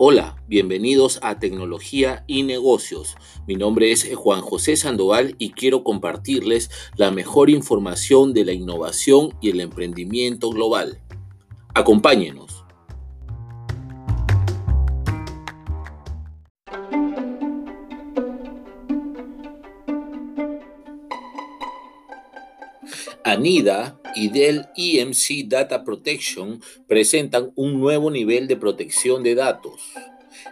Hola, bienvenidos a Tecnología y Negocios. Mi nombre es Juan José Sandoval y quiero compartirles la mejor información de la innovación y el emprendimiento global. Acompáñenos. ANIDA y Dell EMC Data Protection presentan un nuevo nivel de protección de datos.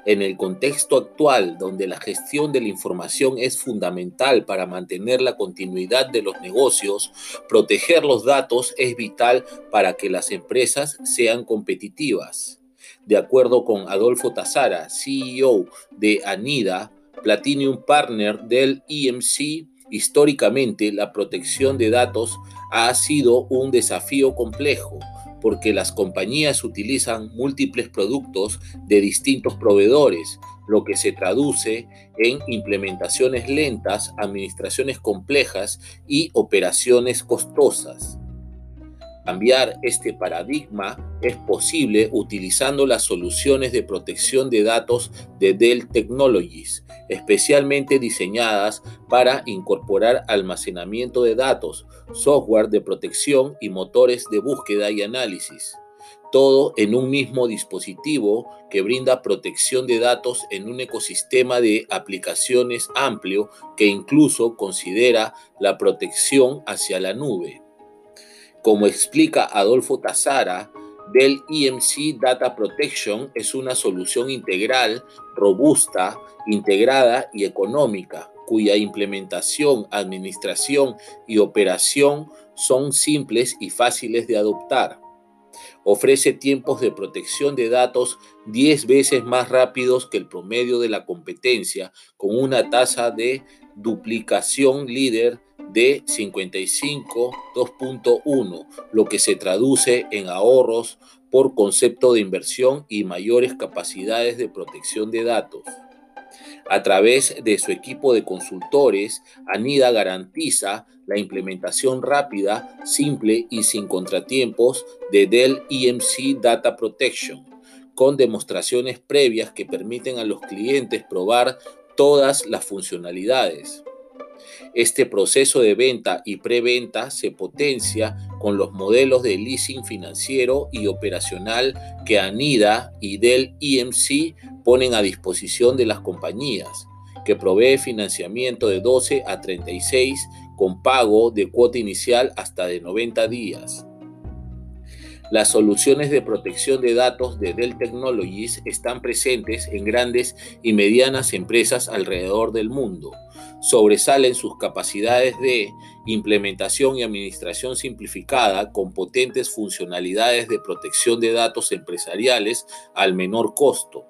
En el contexto actual, donde la gestión de la información es fundamental para mantener la continuidad de los negocios, proteger los datos es vital para que las empresas sean competitivas. De acuerdo con Adolfo Tazara, CEO de Anida, Platinum Partner del EMC, Históricamente, la protección de datos ha sido un desafío complejo porque las compañías utilizan múltiples productos de distintos proveedores, lo que se traduce en implementaciones lentas, administraciones complejas y operaciones costosas. Cambiar este paradigma es posible utilizando las soluciones de protección de datos de Dell Technologies, especialmente diseñadas para incorporar almacenamiento de datos, software de protección y motores de búsqueda y análisis. Todo en un mismo dispositivo que brinda protección de datos en un ecosistema de aplicaciones amplio que incluso considera la protección hacia la nube. Como explica Adolfo Tazara, Dell EMC Data Protection es una solución integral, robusta, integrada y económica, cuya implementación, administración y operación son simples y fáciles de adoptar. Ofrece tiempos de protección de datos 10 veces más rápidos que el promedio de la competencia, con una tasa de duplicación líder de 55.2.1, lo que se traduce en ahorros por concepto de inversión y mayores capacidades de protección de datos. A través de su equipo de consultores, ANIDA garantiza la implementación rápida, simple y sin contratiempos de Dell EMC Data Protection, con demostraciones previas que permiten a los clientes probar todas las funcionalidades. Este proceso de venta y preventa se potencia con los modelos de leasing financiero y operacional que ANIDA y Dell EMC ponen a disposición de las compañías, que provee financiamiento de 12 a 36 con pago de cuota inicial hasta de 90 días. Las soluciones de protección de datos de Dell Technologies están presentes en grandes y medianas empresas alrededor del mundo. Sobresalen sus capacidades de implementación y administración simplificada con potentes funcionalidades de protección de datos empresariales al menor costo.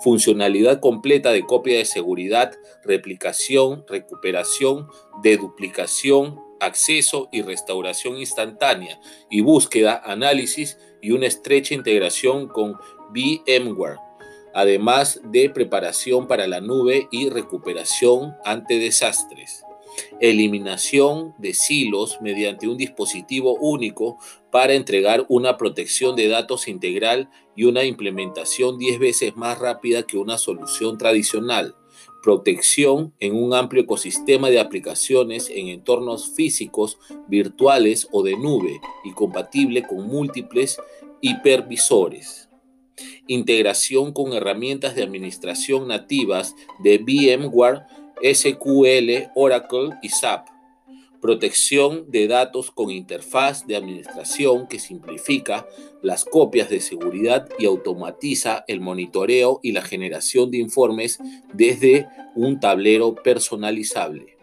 Funcionalidad completa de copia de seguridad, replicación, recuperación, deduplicación, acceso y restauración instantánea y búsqueda, análisis y una estrecha integración con VMware, además de preparación para la nube y recuperación ante desastres. Eliminación de silos mediante un dispositivo único para entregar una protección de datos integral y una implementación 10 veces más rápida que una solución tradicional protección en un amplio ecosistema de aplicaciones en entornos físicos, virtuales o de nube y compatible con múltiples hipervisores. Integración con herramientas de administración nativas de VMware, SQL, Oracle y SAP protección de datos con interfaz de administración que simplifica las copias de seguridad y automatiza el monitoreo y la generación de informes desde un tablero personalizable.